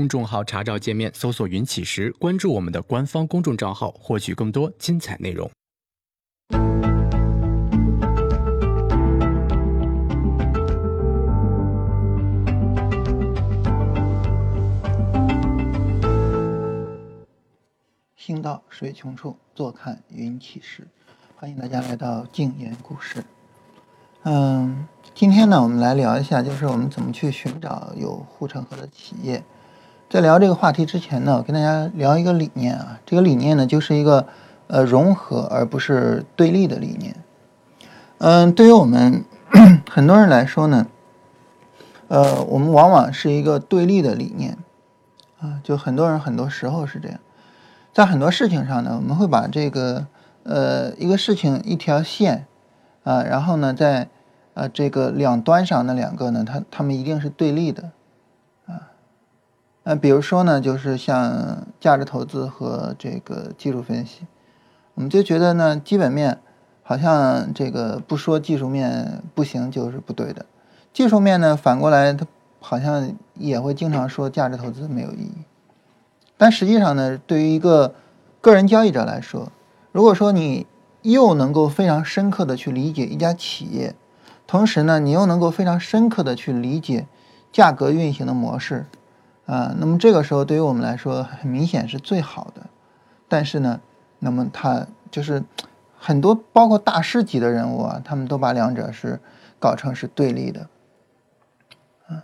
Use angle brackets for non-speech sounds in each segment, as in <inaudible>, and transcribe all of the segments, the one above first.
公众号查找界面搜索“云起时”，关注我们的官方公众账号，获取更多精彩内容。行到水穷处，坐看云起时。欢迎大家来到静言故事。嗯，今天呢，我们来聊一下，就是我们怎么去寻找有护城河的企业。在聊这个话题之前呢，我跟大家聊一个理念啊。这个理念呢，就是一个呃融合而不是对立的理念。嗯，对于我们 <clears throat> 很多人来说呢，呃，我们往往是一个对立的理念啊。就很多人很多时候是这样，在很多事情上呢，我们会把这个呃一个事情一条线。啊，然后呢，在呃这个两端上那两个呢，它它们一定是对立的，呃，比如说呢，就是像价值投资和这个技术分析，我们就觉得呢，基本面好像这个不说技术面不行就是不对的，技术面呢反过来它好像也会经常说价值投资没有意义，但实际上呢，对于一个个人交易者来说，如果说你又能够非常深刻的去理解一家企业，同时呢，你又能够非常深刻的去理解价格运行的模式，啊，那么这个时候对于我们来说很明显是最好的。但是呢，那么他就是很多包括大师级的人物啊，他们都把两者是搞成是对立的，啊，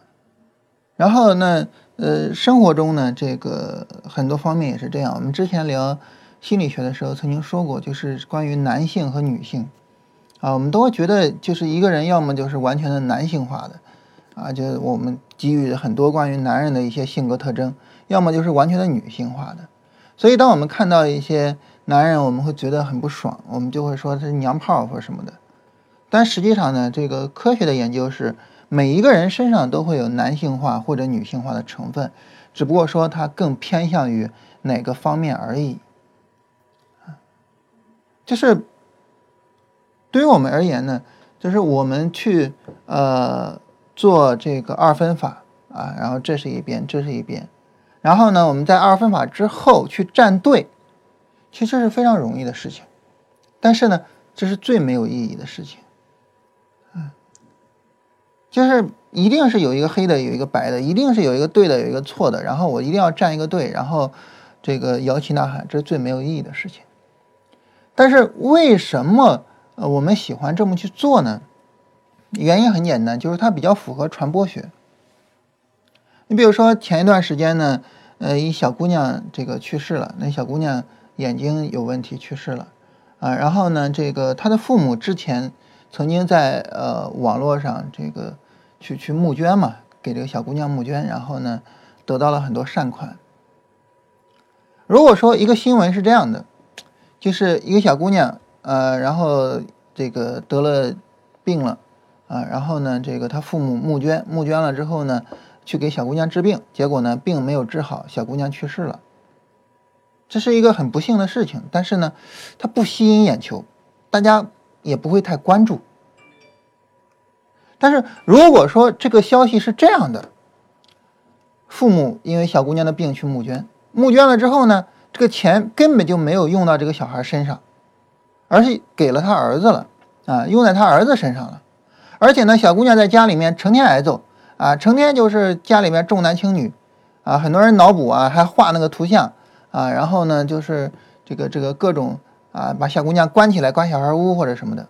然后呢，呃，生活中呢，这个很多方面也是这样。我们之前聊。心理学的时候曾经说过，就是关于男性和女性，啊，我们都会觉得就是一个人要么就是完全的男性化的，啊，就是我们给予很多关于男人的一些性格特征，要么就是完全的女性化的。所以当我们看到一些男人，我们会觉得很不爽，我们就会说他是娘炮或什么的。但实际上呢，这个科学的研究是每一个人身上都会有男性化或者女性化的成分，只不过说它更偏向于哪个方面而已。就是对于我们而言呢，就是我们去呃做这个二分法啊，然后这是一边，这是一边，然后呢，我们在二分法之后去站队，其实是非常容易的事情，但是呢，这是最没有意义的事情，嗯，就是一定是有一个黑的，有一个白的，一定是有一个对的，有一个错的，然后我一定要站一个队，然后这个摇旗呐喊，这是最没有意义的事情。但是为什么呃我们喜欢这么去做呢？原因很简单，就是它比较符合传播学。你比如说前一段时间呢，呃一小姑娘这个去世了，那小姑娘眼睛有问题去世了，啊，然后呢这个她的父母之前曾经在呃网络上这个去去募捐嘛，给这个小姑娘募捐，然后呢得到了很多善款。如果说一个新闻是这样的。就是一个小姑娘，呃，然后这个得了病了，啊，然后呢，这个他父母募捐，募捐了之后呢，去给小姑娘治病，结果呢，病没有治好，小姑娘去世了。这是一个很不幸的事情，但是呢，它不吸引眼球，大家也不会太关注。但是如果说这个消息是这样的，父母因为小姑娘的病去募捐，募捐了之后呢？这个钱根本就没有用到这个小孩身上，而是给了他儿子了啊，用在他儿子身上了。而且呢，小姑娘在家里面成天挨揍啊，成天就是家里面重男轻女啊，很多人脑补啊，还画那个图像啊，然后呢，就是这个这个各种啊，把小姑娘关起来，关小孩屋或者什么的。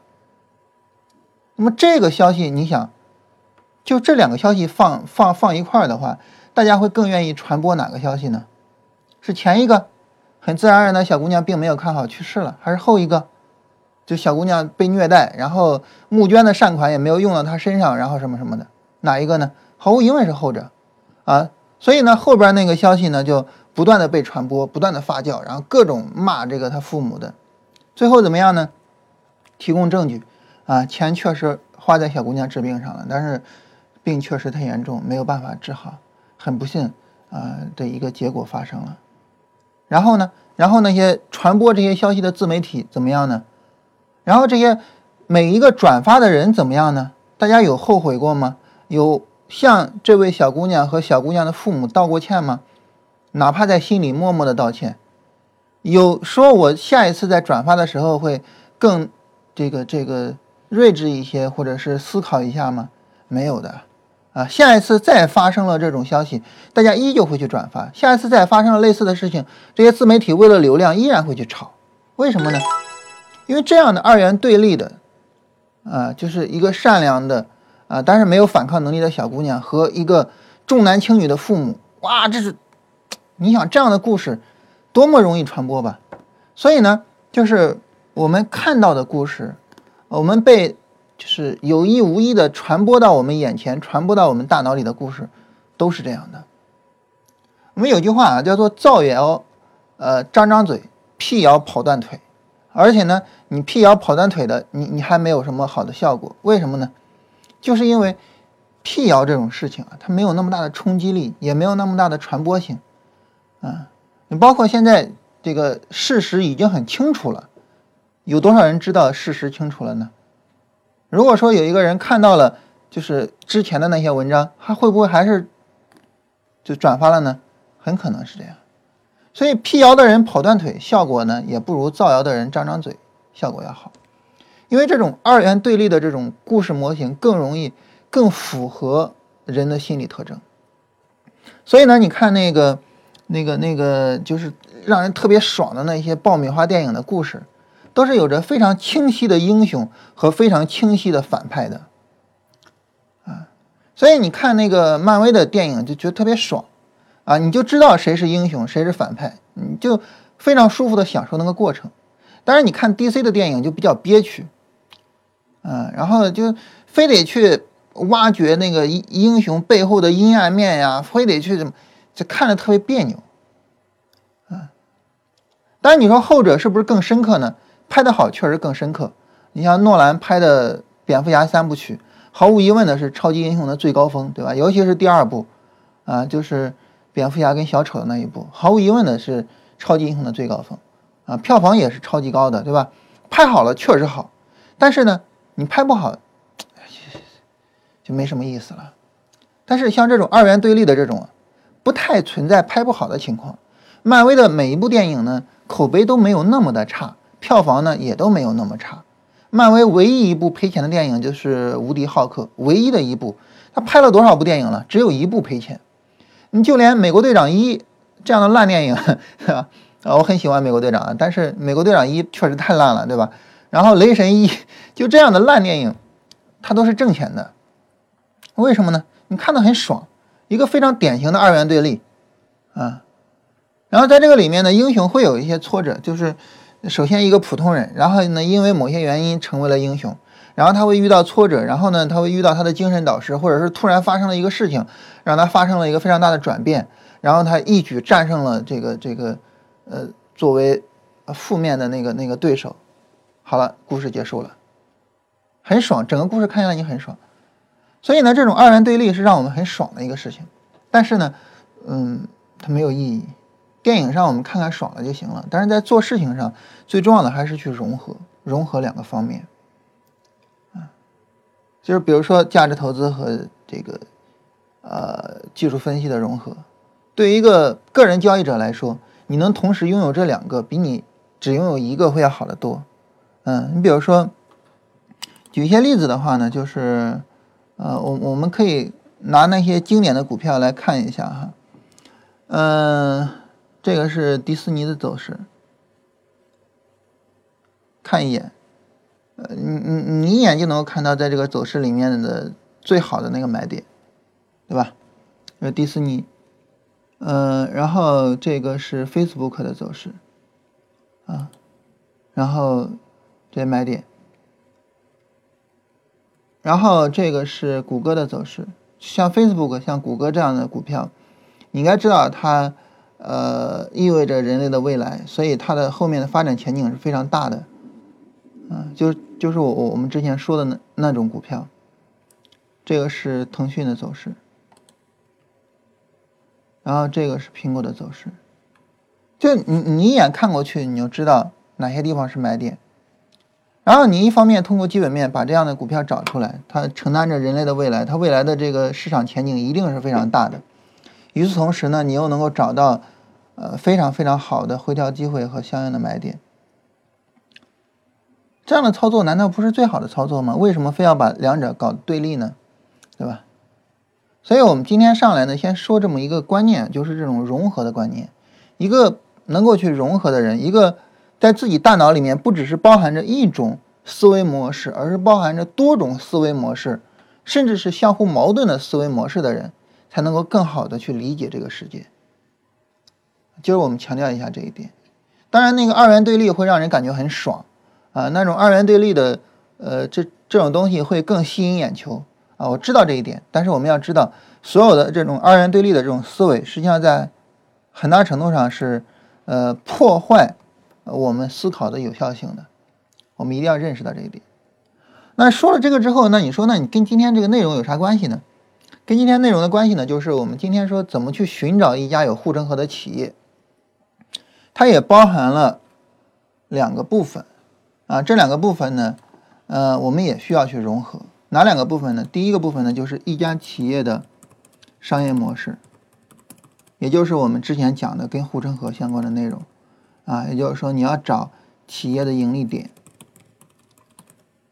那么这个消息，你想，就这两个消息放放放一块儿的话，大家会更愿意传播哪个消息呢？是前一个？很自然而然的小姑娘并没有看好去世了，还是后一个，就小姑娘被虐待，然后募捐的善款也没有用到她身上，然后什么什么的，哪一个呢？毫无疑问是后者，啊，所以呢后边那个消息呢就不断的被传播，不断的发酵，然后各种骂这个他父母的，最后怎么样呢？提供证据，啊，钱确实花在小姑娘治病上了，但是病确实太严重，没有办法治好，很不幸啊的一个结果发生了。然后呢？然后那些传播这些消息的自媒体怎么样呢？然后这些每一个转发的人怎么样呢？大家有后悔过吗？有向这位小姑娘和小姑娘的父母道过歉吗？哪怕在心里默默的道歉。有说我下一次在转发的时候会更这个这个睿智一些，或者是思考一下吗？没有的。啊，下一次再发生了这种消息，大家依旧会去转发。下一次再发生了类似的事情，这些自媒体为了流量依然会去炒。为什么呢？因为这样的二元对立的，啊，就是一个善良的啊，但是没有反抗能力的小姑娘和一个重男轻女的父母，哇，这是，你想这样的故事多么容易传播吧？所以呢，就是我们看到的故事，我们被。就是有意无意的传播到我们眼前、传播到我们大脑里的故事，都是这样的。我们有句话啊，叫做“造谣，呃，张张嘴，辟谣跑断腿”。而且呢，你辟谣跑断腿的，你你还没有什么好的效果。为什么呢？就是因为辟谣这种事情啊，它没有那么大的冲击力，也没有那么大的传播性。啊，你包括现在这个事实已经很清楚了，有多少人知道事实清楚了呢？如果说有一个人看到了，就是之前的那些文章，他会不会还是就转发了呢？很可能是这样。所以辟谣的人跑断腿，效果呢也不如造谣的人张张嘴效果要好。因为这种二元对立的这种故事模型更容易、更符合人的心理特征。所以呢，你看那个、那个、那个，就是让人特别爽的那些爆米花电影的故事。都是有着非常清晰的英雄和非常清晰的反派的，啊，所以你看那个漫威的电影就觉得特别爽，啊，你就知道谁是英雄谁是反派，你就非常舒服的享受那个过程。当然，你看 DC 的电影就比较憋屈，嗯，然后就非得去挖掘那个英雄背后的阴暗面呀，非得去怎么，就看着特别别扭，啊，当然你说后者是不是更深刻呢？拍的好，确实更深刻。你像诺兰拍的《蝙蝠侠》三部曲，毫无疑问的是超级英雄的最高峰，对吧？尤其是第二部，啊，就是蝙蝠侠跟小丑的那一部，毫无疑问的是超级英雄的最高峰，啊，票房也是超级高的，对吧？拍好了确实好，但是呢，你拍不好，就没什么意思了。但是像这种二元对立的这种，不太存在拍不好的情况。漫威的每一部电影呢，口碑都没有那么的差。票房呢也都没有那么差，漫威唯一一部赔钱的电影就是《无敌浩克》，唯一的一部。他拍了多少部电影了？只有一部赔钱。你就连《美国队长一》这样的烂电影，对吧？我很喜欢《美国队长》，但是《美国队长一》确实太烂了，对吧？然后《雷神一》<laughs> 就这样的烂电影，它都是挣钱的。为什么呢？你看的很爽，一个非常典型的二元对立啊。然后在这个里面呢，英雄会有一些挫折，就是。首先，一个普通人，然后呢，因为某些原因成为了英雄，然后他会遇到挫折，然后呢，他会遇到他的精神导师，或者是突然发生了一个事情，让他发生了一个非常大的转变，然后他一举战胜了这个这个，呃，作为负面的那个那个对手。好了，故事结束了，很爽，整个故事看下来你很爽。所以呢，这种二元对立是让我们很爽的一个事情，但是呢，嗯，它没有意义。电影上我们看看爽了就行了，但是在做事情上，最重要的还是去融合，融合两个方面，就是比如说价值投资和这个呃技术分析的融合，对于一个个人交易者来说，你能同时拥有这两个，比你只拥有一个会要好得多。嗯，你比如说举一些例子的话呢，就是呃，我我们可以拿那些经典的股票来看一下哈，嗯。这个是迪士尼的走势，看一眼，呃，你你你一眼就能够看到，在这个走势里面的最好的那个买点，对吧？呃，迪士尼，呃，然后这个是 Facebook 的走势，啊，然后这买点，然后这个是谷歌的走势，像 Facebook、像谷歌这样的股票，你应该知道它。呃，意味着人类的未来，所以它的后面的发展前景是非常大的。嗯，就是就是我我我们之前说的那那种股票，这个是腾讯的走势，然后这个是苹果的走势。就你你一眼看过去，你就知道哪些地方是买点。然后你一方面通过基本面把这样的股票找出来，它承担着人类的未来，它未来的这个市场前景一定是非常大的。与此同时呢，你又能够找到呃非常非常好的回调机会和相应的买点。这样的操作难道不是最好的操作吗？为什么非要把两者搞对立呢？对吧？所以我们今天上来呢，先说这么一个观念，就是这种融合的观念。一个能够去融合的人，一个在自己大脑里面不只是包含着一种思维模式，而是包含着多种思维模式，甚至是相互矛盾的思维模式的人，才能够更好的去理解这个世界。就是我们强调一下这一点。当然，那个二元对立会让人感觉很爽啊，那种二元对立的，呃，这这种东西会更吸引眼球啊。我知道这一点，但是我们要知道，所有的这种二元对立的这种思维，实际上在很大程度上是，呃，破坏我们思考的有效性的。我们一定要认识到这一点。那说了这个之后，那你说，那你跟今天这个内容有啥关系呢？跟今天内容的关系呢，就是我们今天说怎么去寻找一家有护城河的企业。它也包含了两个部分啊，这两个部分呢，呃，我们也需要去融合。哪两个部分呢？第一个部分呢，就是一家企业的商业模式，也就是我们之前讲的跟护城河相关的内容啊，也就是说你要找企业的盈利点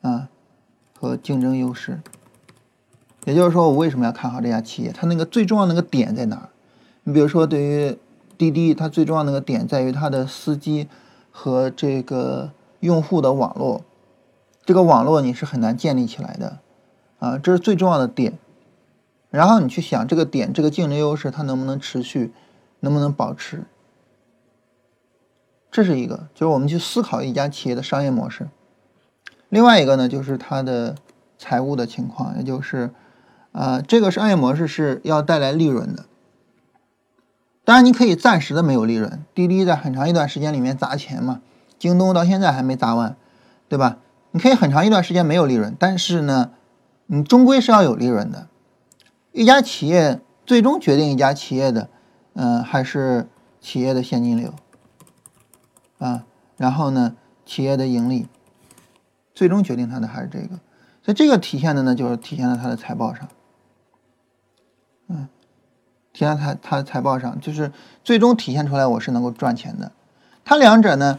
啊和竞争优势。也就是说，我为什么要看好这家企业？它那个最重要那个点在哪儿？你比如说，对于滴滴它最重要那个点在于它的司机和这个用户的网络，这个网络你是很难建立起来的，啊，这是最重要的点。然后你去想这个点，这个竞争优势它能不能持续，能不能保持？这是一个，就是我们去思考一家企业的商业模式。另外一个呢，就是它的财务的情况，也就是，啊，这个商业模式是要带来利润的。当然，你可以暂时的没有利润。滴滴在很长一段时间里面砸钱嘛，京东到现在还没砸完，对吧？你可以很长一段时间没有利润，但是呢，你终归是要有利润的。一家企业最终决定一家企业的，嗯，还是企业的现金流啊，然后呢，企业的盈利，最终决定它的还是这个。所以这个体现的呢，就是体现在它的财报上，嗯。体现它它的财报上，就是最终体现出来我是能够赚钱的。它两者呢，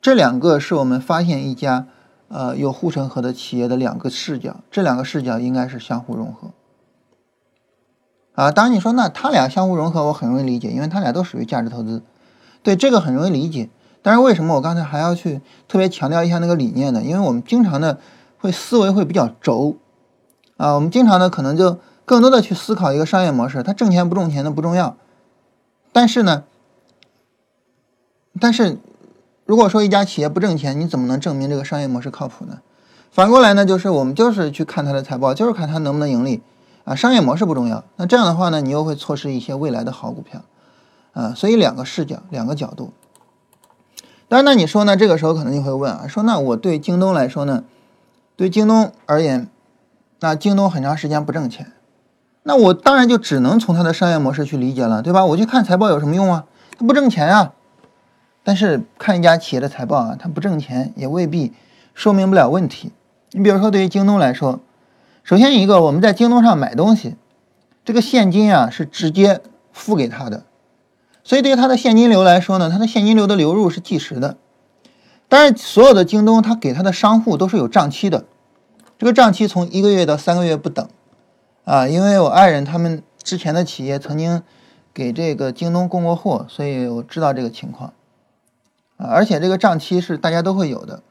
这两个是我们发现一家呃有护城河的企业的两个视角，这两个视角应该是相互融合。啊，当然你说那它俩相互融合，我很容易理解，因为它俩都属于价值投资，对这个很容易理解。但是为什么我刚才还要去特别强调一下那个理念呢？因为我们经常的会思维会比较轴啊，我们经常的可能就。更多的去思考一个商业模式，它挣钱不挣钱的不重要，但是呢，但是如果说一家企业不挣钱，你怎么能证明这个商业模式靠谱呢？反过来呢，就是我们就是去看它的财报，就是看它能不能盈利啊，商业模式不重要。那这样的话呢，你又会错失一些未来的好股票啊。所以两个视角，两个角度。当然，那你说呢？这个时候可能你会问啊，说那我对京东来说呢，对京东而言，那京东很长时间不挣钱。那我当然就只能从它的商业模式去理解了，对吧？我去看财报有什么用啊？它不挣钱啊。但是看一家企业的财报啊，它不挣钱也未必说明不了问题。你比如说，对于京东来说，首先一个，我们在京东上买东西，这个现金啊是直接付给他的，所以对于它的现金流来说呢，它的现金流的流入是计时的。当然，所有的京东它给它的商户都是有账期的，这个账期从一个月到三个月不等。啊，因为我爱人他们之前的企业曾经给这个京东供过货，所以我知道这个情况。而且这个账期是大家都会有的。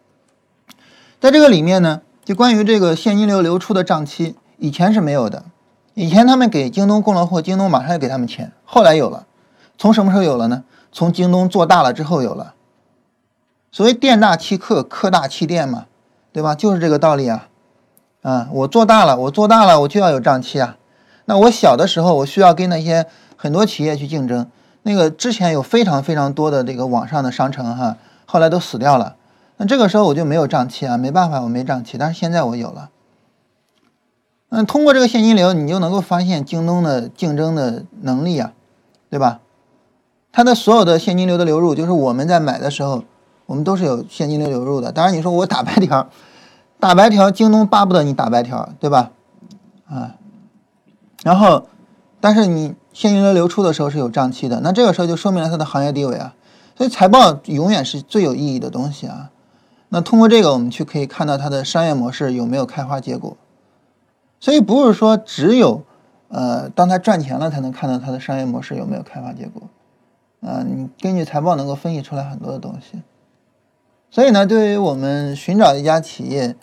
在这个里面呢，就关于这个现金流流出的账期，以前是没有的。以前他们给京东供了货，京东马上就给他们钱。后来有了，从什么时候有了呢？从京东做大了之后有了。所谓店大欺客，客大欺店嘛，对吧？就是这个道理啊。啊，我做大了，我做大了，我就要有账期啊。那我小的时候，我需要跟那些很多企业去竞争。那个之前有非常非常多的这个网上的商城哈，后来都死掉了。那这个时候我就没有账期啊，没办法，我没账期。但是现在我有了。嗯，通过这个现金流，你就能够发现京东的竞争的能力啊，对吧？它的所有的现金流的流入，就是我们在买的时候，我们都是有现金流流入的。当然，你说我打白条。打白条，京东巴不得你打白条，对吧？啊，然后但是你现金流流出的时候是有账期的，那这个时候就说明了它的行业地位啊。所以财报永远是最有意义的东西啊。那通过这个，我们去可以看到它的商业模式有没有开花结果。所以不是说只有呃当它赚钱了才能看到它的商业模式有没有开花结果。啊，你根据财报能够分析出来很多的东西。所以呢，对于我们寻找一家企业，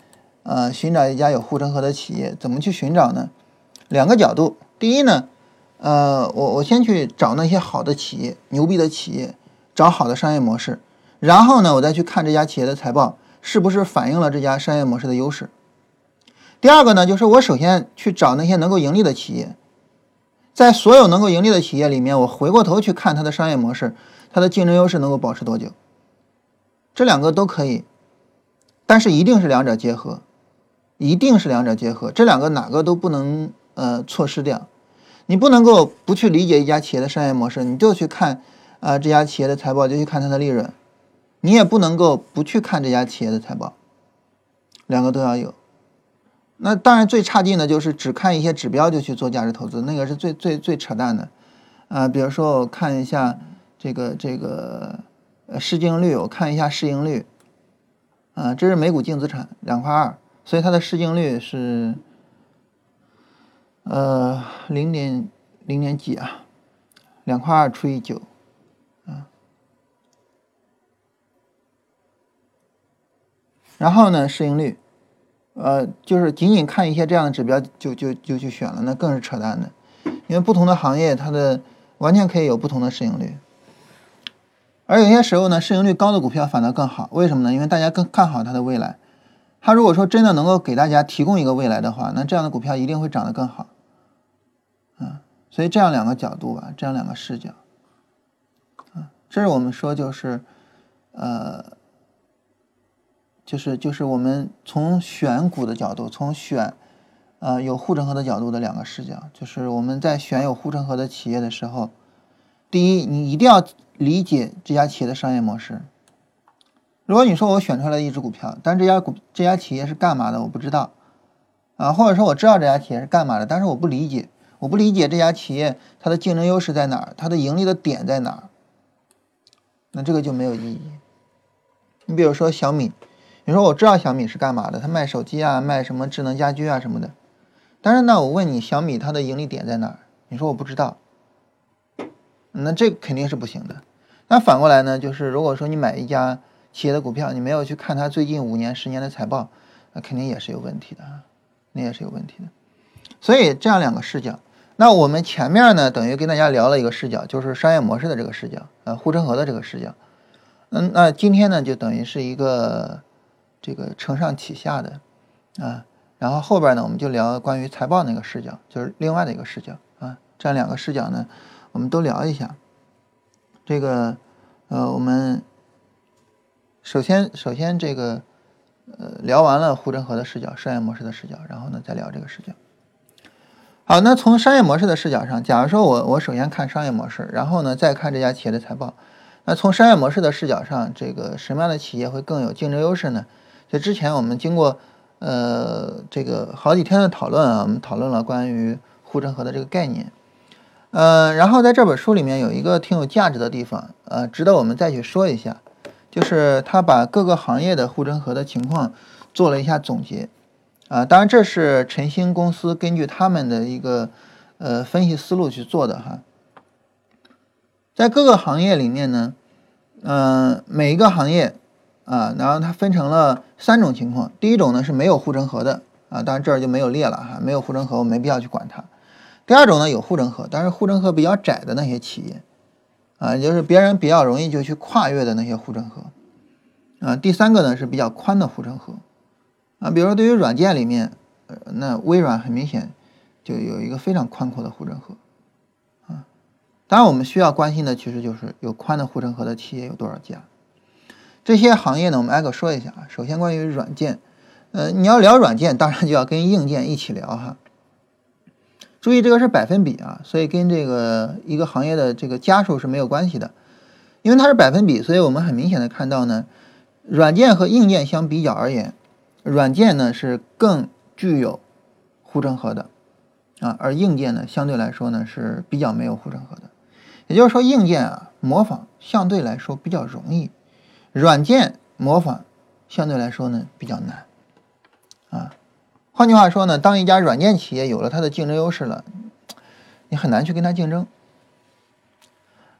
呃，寻找一家有护城河的企业，怎么去寻找呢？两个角度。第一呢，呃，我我先去找那些好的企业、牛逼的企业，找好的商业模式，然后呢，我再去看这家企业的财报是不是反映了这家商业模式的优势。第二个呢，就是我首先去找那些能够盈利的企业。在所有能够盈利的企业里面，我回过头去看它的商业模式，它的竞争优势能够保持多久？这两个都可以，但是一定是两者结合，一定是两者结合，这两个哪个都不能呃错失掉。你不能够不去理解一家企业的商业模式，你就去看啊这家企业的财报，就去看它的利润，你也不能够不去看这家企业的财报，两个都要有。那当然，最差劲的就是只看一些指标就去做价值投资，那个是最最最扯淡的。啊，比如说我看一下这个这个市净率，我看一下市盈率，啊，这是每股净资产两块二，所以它的市净率是呃零点零点几啊，两块二除以九，啊，然后呢市盈率。呃，就是仅仅看一些这样的指标就就就去选了，那更是扯淡的。因为不同的行业，它的完全可以有不同的市盈率。而有些时候呢，市盈率高的股票反倒更好，为什么呢？因为大家更看好它的未来。它如果说真的能够给大家提供一个未来的话，那这样的股票一定会涨得更好。所以这样两个角度吧，这样两个视角，啊，这是我们说就是，呃。就是就是我们从选股的角度，从选，呃有护城河的角度的两个视角。就是我们在选有护城河的企业的时候，第一，你一定要理解这家企业的商业模式。如果你说我选出来一只股票，但这家股这家企业是干嘛的，我不知道，啊，或者说我知道这家企业是干嘛的，但是我不理解，我不理解这家企业它的竞争优势在哪儿，它的盈利的点在哪儿，那这个就没有意义。你比如说小米。你说我知道小米是干嘛的，它卖手机啊，卖什么智能家居啊什么的。但是呢，我问你，小米它的盈利点在哪儿？你说我不知道，那这肯定是不行的。那反过来呢，就是如果说你买一家企业的股票，你没有去看它最近五年、十年的财报，那肯定也是有问题的啊，那也是有问题的。所以这样两个视角，那我们前面呢，等于跟大家聊了一个视角，就是商业模式的这个视角，呃，护城河的这个视角。嗯，那今天呢，就等于是一个。这个承上启下的，啊，然后后边呢，我们就聊关于财报那个视角，就是另外的一个视角啊。这样两个视角呢，我们都聊一下。这个，呃，我们首先首先这个，呃，聊完了护城河的视角、商业模式的视角，然后呢，再聊这个视角。好，那从商业模式的视角上，假如说我我首先看商业模式，然后呢，再看这家企业的财报，那从商业模式的视角上，这个什么样的企业会更有竞争优势呢？就之前我们经过呃这个好几天的讨论啊，我们讨论了关于护城河的这个概念，呃，然后在这本书里面有一个挺有价值的地方，呃，值得我们再去说一下，就是他把各个行业的护城河的情况做了一下总结，啊，当然这是晨星公司根据他们的一个呃分析思路去做的哈，在各个行业里面呢，嗯，每一个行业。啊，然后它分成了三种情况。第一种呢是没有护城河的啊，当然这儿就没有列了哈，没有护城河我没必要去管它。第二种呢有护城河，但是护城河比较窄的那些企业啊，就是别人比较容易就去跨越的那些护城河啊。第三个呢是比较宽的护城河啊，比如说对于软件里面，呃，那微软很明显就有一个非常宽阔的护城河啊。当然我们需要关心的其实就是有宽的护城河的企业有多少家。这些行业呢，我们挨个说一下啊。首先，关于软件，呃，你要聊软件，当然就要跟硬件一起聊哈。注意，这个是百分比啊，所以跟这个一个行业的这个家数是没有关系的。因为它是百分比，所以我们很明显的看到呢，软件和硬件相比较而言，软件呢是更具有护城河的啊，而硬件呢相对来说呢是比较没有护城河的。也就是说，硬件啊模仿相对来说比较容易，软件模仿相对来说呢比较难。啊，换句话说呢，当一家软件企业有了它的竞争优势了，你很难去跟它竞争。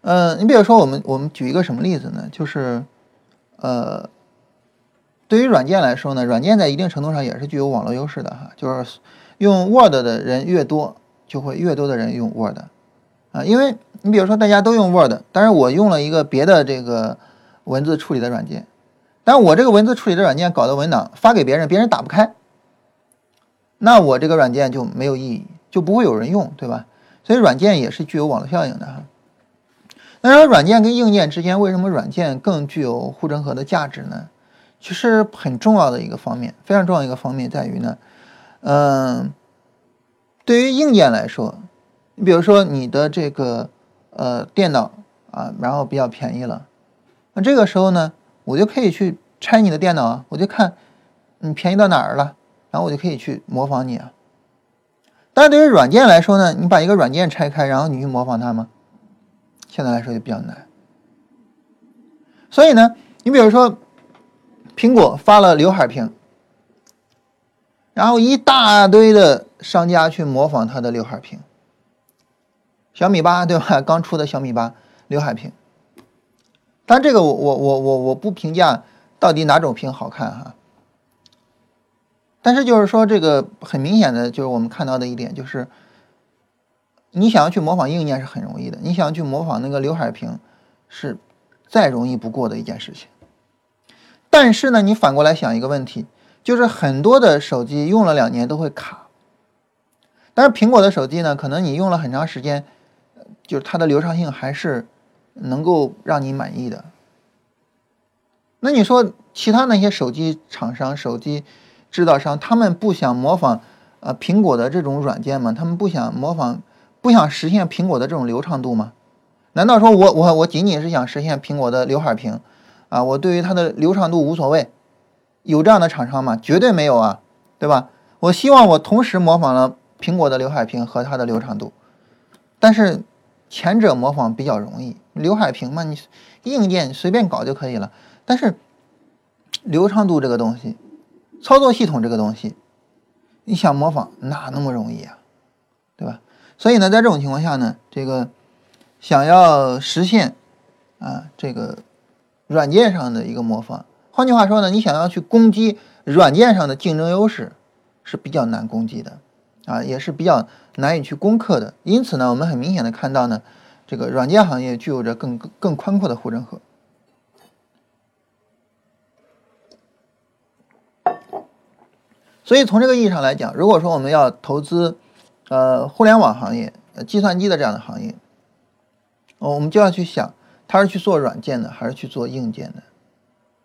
嗯，你比如说我们我们举一个什么例子呢？就是呃。对于软件来说呢，软件在一定程度上也是具有网络优势的哈，就是用 Word 的人越多，就会越多的人用 Word，啊，因为你比如说大家都用 Word，但是我用了一个别的这个文字处理的软件，但我这个文字处理的软件搞的文档发给别人，别人打不开，那我这个软件就没有意义，就不会有人用，对吧？所以软件也是具有网络效应的哈。那说软件跟硬件之间为什么软件更具有护城河的价值呢？其实很重要的一个方面，非常重要一个方面在于呢，嗯，对于硬件来说，你比如说你的这个呃电脑啊，然后比较便宜了，那这个时候呢，我就可以去拆你的电脑啊，我就看你便宜到哪儿了，然后我就可以去模仿你啊。但是对于软件来说呢，你把一个软件拆开，然后你去模仿它吗？现在来说就比较难。所以呢，你比如说。苹果发了刘海屏，然后一大堆的商家去模仿它的刘海屏。小米八对吧？<laughs> 刚出的小米八刘海屏，但这个我我我我我不评价到底哪种屏好看哈。但是就是说这个很明显的就是我们看到的一点就是，你想要去模仿硬件是很容易的，你想要去模仿那个刘海屏是再容易不过的一件事情。但是呢，你反过来想一个问题，就是很多的手机用了两年都会卡。但是苹果的手机呢，可能你用了很长时间，就是它的流畅性还是能够让你满意的。那你说其他那些手机厂商、手机制造商，他们不想模仿呃苹果的这种软件吗？他们不想模仿，不想实现苹果的这种流畅度吗？难道说我我我仅仅是想实现苹果的刘海屏？啊，我对于它的流畅度无所谓，有这样的厂商吗？绝对没有啊，对吧？我希望我同时模仿了苹果的刘海屏和它的流畅度，但是前者模仿比较容易，刘海屏嘛，你硬件随便搞就可以了。但是流畅度这个东西，操作系统这个东西，你想模仿哪那么容易啊，对吧？所以呢，在这种情况下呢，这个想要实现啊，这个。软件上的一个模仿，换句话说呢，你想要去攻击软件上的竞争优势是比较难攻击的，啊，也是比较难以去攻克的。因此呢，我们很明显的看到呢，这个软件行业具有着更更宽阔的护城河。所以从这个意义上来讲，如果说我们要投资呃互联网行业、呃计算机的这样的行业，我们就要去想。它是去做软件的还是去做硬件的？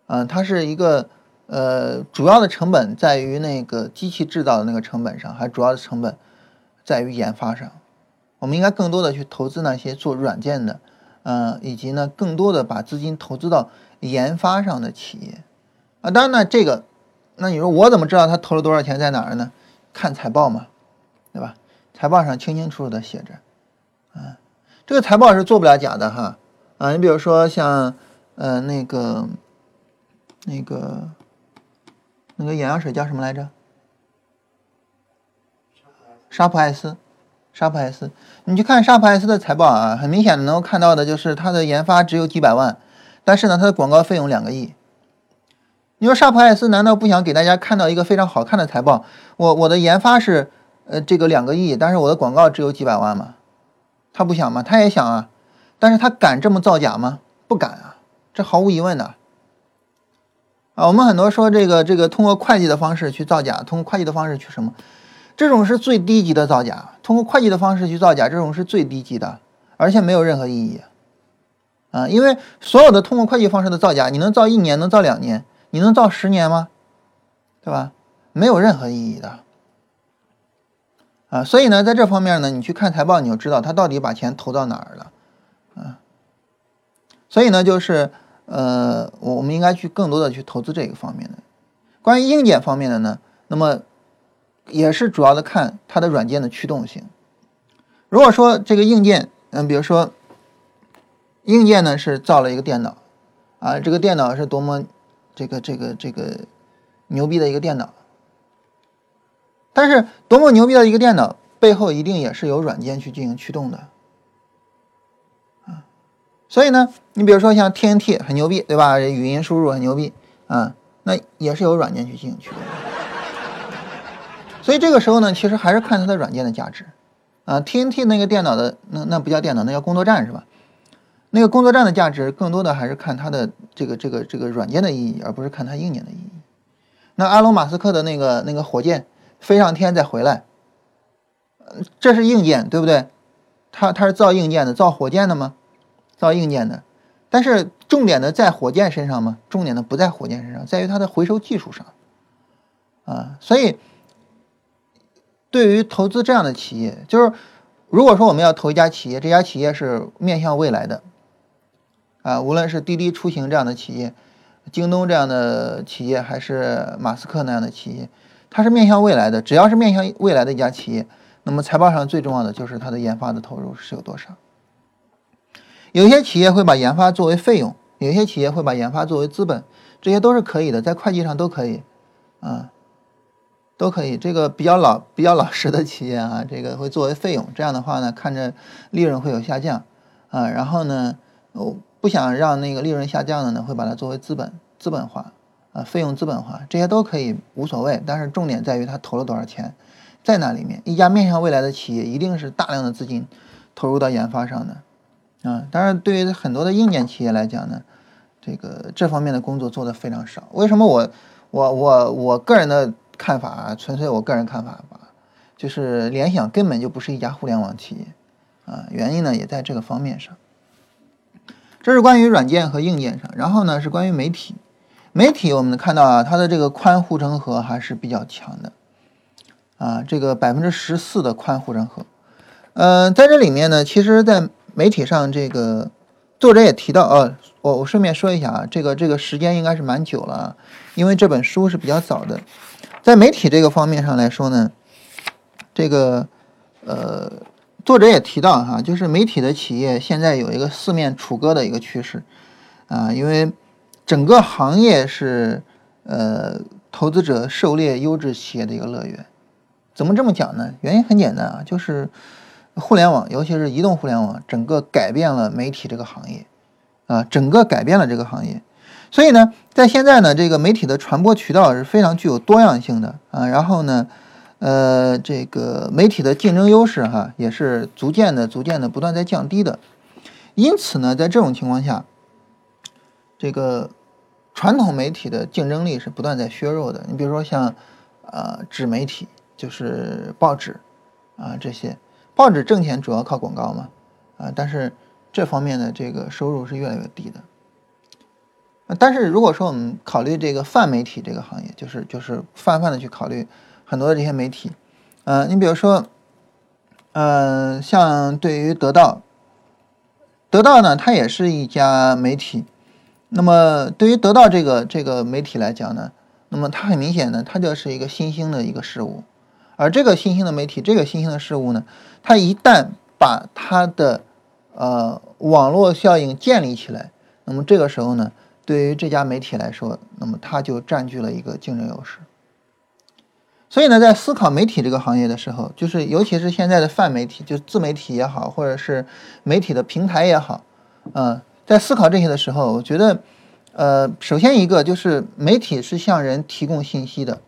嗯，它是一个呃，主要的成本在于那个机器制造的那个成本上，还主要的成本在于研发上。我们应该更多的去投资那些做软件的，嗯，以及呢，更多的把资金投资到研发上的企业。啊，当然呢，这个，那你说我怎么知道他投了多少钱在哪儿呢？看财报嘛，对吧？财报上清清楚楚的写着，嗯，这个财报是做不了假的哈。啊，你比如说像，呃，那个，那个，那个眼药水叫什么来着？沙普爱思，沙普爱思。你去看沙普爱思的财报啊，很明显能够看到的就是它的研发只有几百万，但是呢，它的广告费用两个亿。你说沙普爱思难道不想给大家看到一个非常好看的财报？我我的研发是呃这个两个亿，但是我的广告只有几百万吗？他不想吗？他也想啊。但是他敢这么造假吗？不敢啊，这毫无疑问的。啊，我们很多说这个这个通过会计的方式去造假，通过会计的方式去什么？这种是最低级的造假。通过会计的方式去造假，这种是最低级的，而且没有任何意义。啊，因为所有的通过会计方式的造假，你能造一年，能造两年，你能造十年吗？对吧？没有任何意义的。啊，所以呢，在这方面呢，你去看财报，你就知道他到底把钱投到哪儿了。所以呢，就是呃，我们应该去更多的去投资这个方面的。关于硬件方面的呢，那么也是主要的看它的软件的驱动性。如果说这个硬件，嗯，比如说硬件呢是造了一个电脑，啊，这个电脑是多么这个这个这个牛逼的一个电脑，但是多么牛逼的一个电脑背后一定也是有软件去进行驱动的，所以呢，你比如说像 TNT 很牛逼，对吧？语音输入很牛逼，啊，那也是有软件去进行驱动的。所以这个时候呢，其实还是看它的软件的价值，啊，TNT 那个电脑的那那不叫电脑，那叫工作站是吧？那个工作站的价值更多的还是看它的这个这个这个软件的意义，而不是看它硬件的意义。那阿隆马斯克的那个那个火箭飞上天再回来，这是硬件对不对？他他是造硬件的，造火箭的吗？造硬件的，但是重点的在火箭身上吗？重点的不在火箭身上，在于它的回收技术上，啊，所以。对于投资这样的企业，就是如果说我们要投一家企业，这家企业是面向未来的，啊，无论是滴滴出行这样的企业，京东这样的企业，还是马斯克那样的企业，它是面向未来的。只要是面向未来的一家企业，那么财报上最重要的就是它的研发的投入是有多少。有些企业会把研发作为费用，有些企业会把研发作为资本，这些都是可以的，在会计上都可以，啊。都可以，这个比较老、比较老实的企业啊，这个会作为费用。这样的话呢，看着利润会有下降啊。然后呢，我不想让那个利润下降的呢，会把它作为资本、资本化啊，费用资本化，这些都可以无所谓。但是重点在于它投了多少钱在那里面。一家面向未来的企业，一定是大量的资金投入到研发上的啊。当然，对于很多的硬件企业来讲呢，这个这方面的工作做的非常少。为什么我我我我个人的？看法啊，纯粹我个人看法吧，就是联想根本就不是一家互联网企业啊，原因呢也在这个方面上。这是关于软件和硬件上，然后呢是关于媒体，媒体我们看到啊，它的这个宽护城河还是比较强的啊，这个百分之十四的宽护城河，嗯，在这里面呢，其实，在媒体上这个作者也提到，呃，我我顺便说一下啊，这个这个时间应该是蛮久了啊，因为这本书是比较早的。在媒体这个方面上来说呢，这个呃，作者也提到哈，就是媒体的企业现在有一个四面楚歌的一个趋势啊，因为整个行业是呃投资者狩猎优质企业的一个乐园。怎么这么讲呢？原因很简单啊，就是互联网，尤其是移动互联网，整个改变了媒体这个行业啊，整个改变了这个行业。所以呢，在现在呢，这个媒体的传播渠道是非常具有多样性的啊。然后呢，呃，这个媒体的竞争优势哈，也是逐渐的、逐渐的不断在降低的。因此呢，在这种情况下，这个传统媒体的竞争力是不断在削弱的。你比如说像呃纸媒体，就是报纸啊这些，报纸挣钱主要靠广告嘛啊，但是这方面的这个收入是越来越低的。但是如果说我们考虑这个泛媒体这个行业，就是就是泛泛的去考虑很多的这些媒体，呃，你比如说，呃，像对于得到，得到呢，它也是一家媒体。那么对于得到这个这个媒体来讲呢，那么它很明显呢，它就是一个新兴的一个事物。而这个新兴的媒体，这个新兴的事物呢，它一旦把它的呃网络效应建立起来，那么这个时候呢。对于这家媒体来说，那么它就占据了一个竞争优势。所以呢，在思考媒体这个行业的时候，就是尤其是现在的泛媒体，就自媒体也好，或者是媒体的平台也好，嗯，在思考这些的时候，我觉得，呃，首先一个就是媒体是向人提供信息的，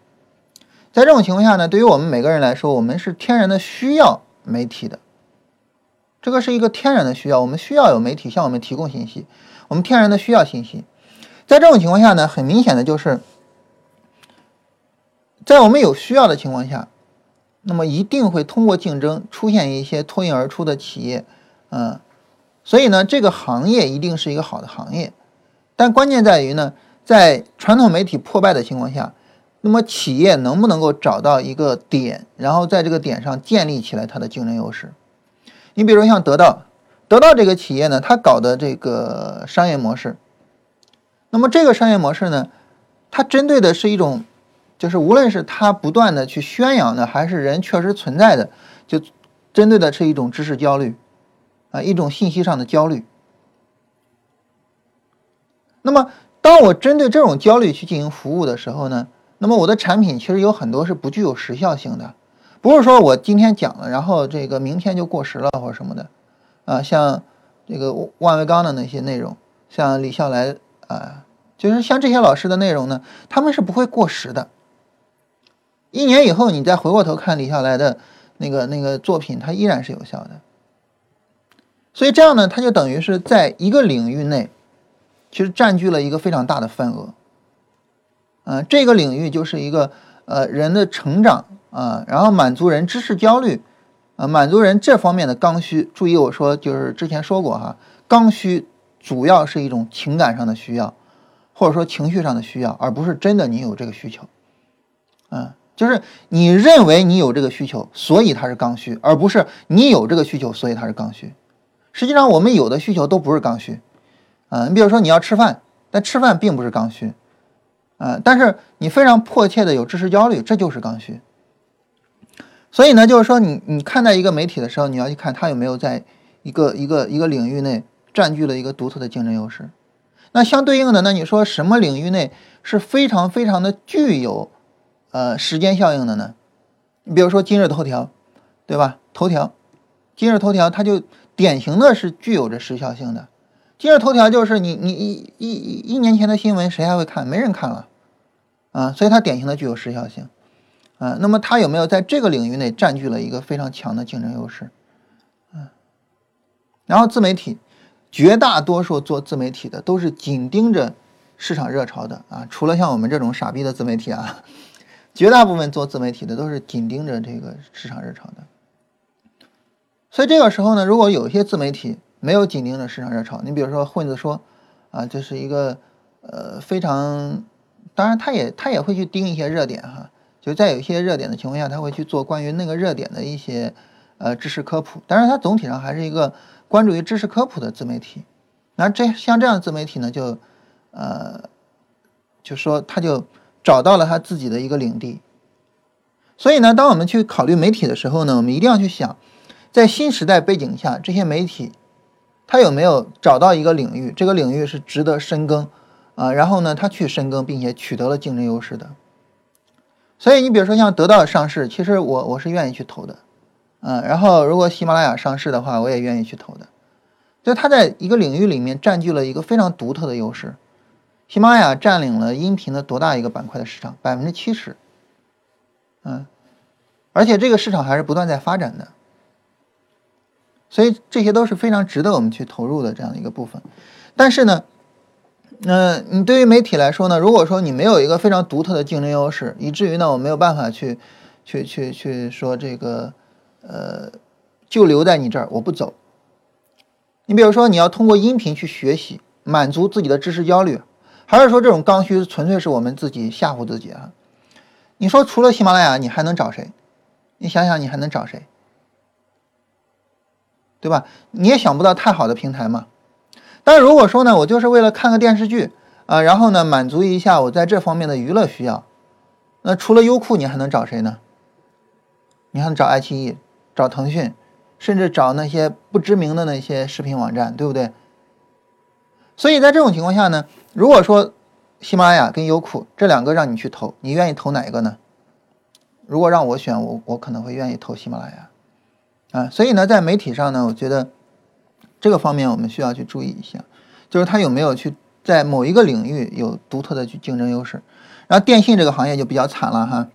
在这种情况下呢，对于我们每个人来说，我们是天然的需要媒体的，这个是一个天然的需要，我们需要有媒体向我们提供信息，我们天然的需要信息。在这种情况下呢，很明显的就是，在我们有需要的情况下，那么一定会通过竞争出现一些脱颖而出的企业，嗯，所以呢，这个行业一定是一个好的行业。但关键在于呢，在传统媒体破败的情况下，那么企业能不能够找到一个点，然后在这个点上建立起来它的竞争优势？你比如像得到，得到这个企业呢，它搞的这个商业模式。那么这个商业模式呢，它针对的是一种就是无论是它不断的去宣扬的，还是人确实存在的，就针对的是一种知识焦虑，啊，一种信息上的焦虑。那么，当我针对这种焦虑去进行服务的时候呢，那么我的产品其实有很多是不具有时效性的，不是说我今天讲了，然后这个明天就过时了或者什么的，啊，像这个万维钢的那些内容，像李笑来啊，就是像这些老师的内容呢，他们是不会过时的。一年以后，你再回过头看李笑来的那个那个作品，它依然是有效的。所以这样呢，它就等于是在一个领域内，其实占据了一个非常大的份额。嗯，这个领域就是一个呃人的成长啊，然后满足人知识焦虑啊，满足人这方面的刚需。注意我说，就是之前说过哈，刚需主要是一种情感上的需要，或者说情绪上的需要，而不是真的你有这个需求。嗯。就是你认为你有这个需求，所以它是刚需，而不是你有这个需求，所以它是刚需。实际上，我们有的需求都不是刚需。啊，你比如说你要吃饭，但吃饭并不是刚需。啊，但是你非常迫切的有知识焦虑，这就是刚需。所以呢，就是说你你看待一个媒体的时候，你要去看它有没有在一个一个一个领域内占据了一个独特的竞争优势。那相对应的，那你说什么领域内是非常非常的具有？呃，时间效应的呢？你比如说今日头条，对吧？头条，今日头条它就典型的是具有着时效性的。今日头条就是你你一一一年前的新闻谁还会看？没人看了啊，所以它典型的具有时效性啊。那么它有没有在这个领域内占据了一个非常强的竞争优势？嗯，然后自媒体，绝大多数做自媒体的都是紧盯着市场热潮的啊，除了像我们这种傻逼的自媒体啊。<laughs> 绝大部分做自媒体的都是紧盯着这个市场热潮的，所以这个时候呢，如果有一些自媒体没有紧盯着市场热潮，你比如说混子说，啊，这是一个呃非常，当然他也他也会去盯一些热点哈，就在有一些热点的情况下，他会去做关于那个热点的一些呃知识科普，当然他总体上还是一个关注于知识科普的自媒体，那这像这样的自媒体呢，就呃就说他就。找到了他自己的一个领地，所以呢，当我们去考虑媒体的时候呢，我们一定要去想，在新时代背景下，这些媒体，他有没有找到一个领域，这个领域是值得深耕啊，然后呢，他去深耕，并且取得了竞争优势的。所以你比如说像得到上市，其实我我是愿意去投的，嗯，然后如果喜马拉雅上市的话，我也愿意去投的，就它在一个领域里面占据了一个非常独特的优势。喜马拉雅占领了音频的多大一个板块的市场？百分之七十，嗯，而且这个市场还是不断在发展的，所以这些都是非常值得我们去投入的这样的一个部分。但是呢，嗯，你对于媒体来说呢，如果说你没有一个非常独特的竞争优势，以至于呢我没有办法去去去去说这个，呃，就留在你这儿，我不走。你比如说你要通过音频去学习，满足自己的知识焦虑。还是说这种刚需纯粹是我们自己吓唬自己啊？你说除了喜马拉雅，你还能找谁？你想想，你还能找谁？对吧？你也想不到太好的平台嘛。但如果说呢，我就是为了看个电视剧啊，然后呢满足一下我在这方面的娱乐需要，那除了优酷，你还能找谁呢？你还能找爱奇艺、找腾讯，甚至找那些不知名的那些视频网站，对不对？所以在这种情况下呢？如果说喜马拉雅跟优酷这两个让你去投，你愿意投哪一个呢？如果让我选，我我可能会愿意投喜马拉雅啊。所以呢，在媒体上呢，我觉得这个方面我们需要去注意一下，就是它有没有去在某一个领域有独特的去竞争优势。然后电信这个行业就比较惨了哈，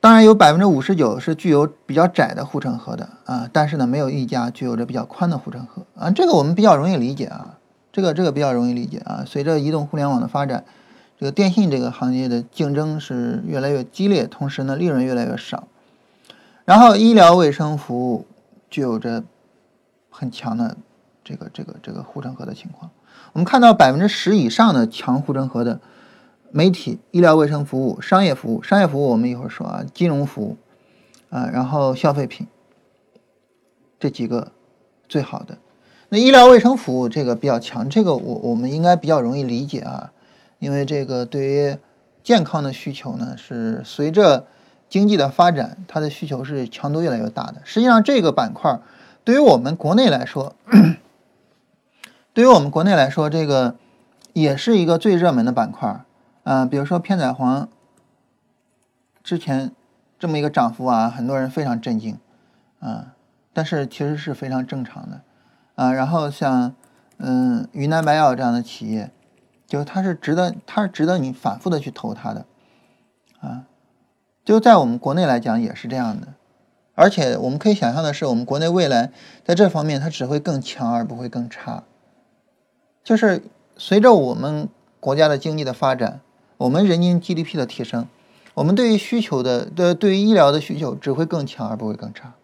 当然有百分之五十九是具有比较窄的护城河的啊，但是呢，没有一家具有着比较宽的护城河啊，这个我们比较容易理解啊。这个这个比较容易理解啊，随着移动互联网的发展，这个电信这个行业的竞争是越来越激烈，同时呢利润越来越少。然后医疗卫生服务具有着很强的这个这个这个护城河的情况。我们看到百分之十以上的强护城河的媒体、医疗卫生服务、商业服务、商业服务我们一会儿说啊，金融服务啊，然后消费品这几个最好的。那医疗卫生服务这个比较强，这个我我们应该比较容易理解啊，因为这个对于健康的需求呢，是随着经济的发展，它的需求是强度越来越大的。实际上，这个板块对于我们国内来说，<clears throat> 对于我们国内来说，这个也是一个最热门的板块。嗯，比如说片仔癀，之前这么一个涨幅啊，很多人非常震惊，啊，但是其实是非常正常的，啊，然后像嗯云南白药这样的企业，就它是值得，它是值得你反复的去投它的，啊，就在我们国内来讲也是这样的，而且我们可以想象的是，我们国内未来在这方面它只会更强而不会更差，就是随着我们国家的经济的发展。我们人均 GDP 的提升，我们对于需求的的对于医疗的需求只会更强而不会更差。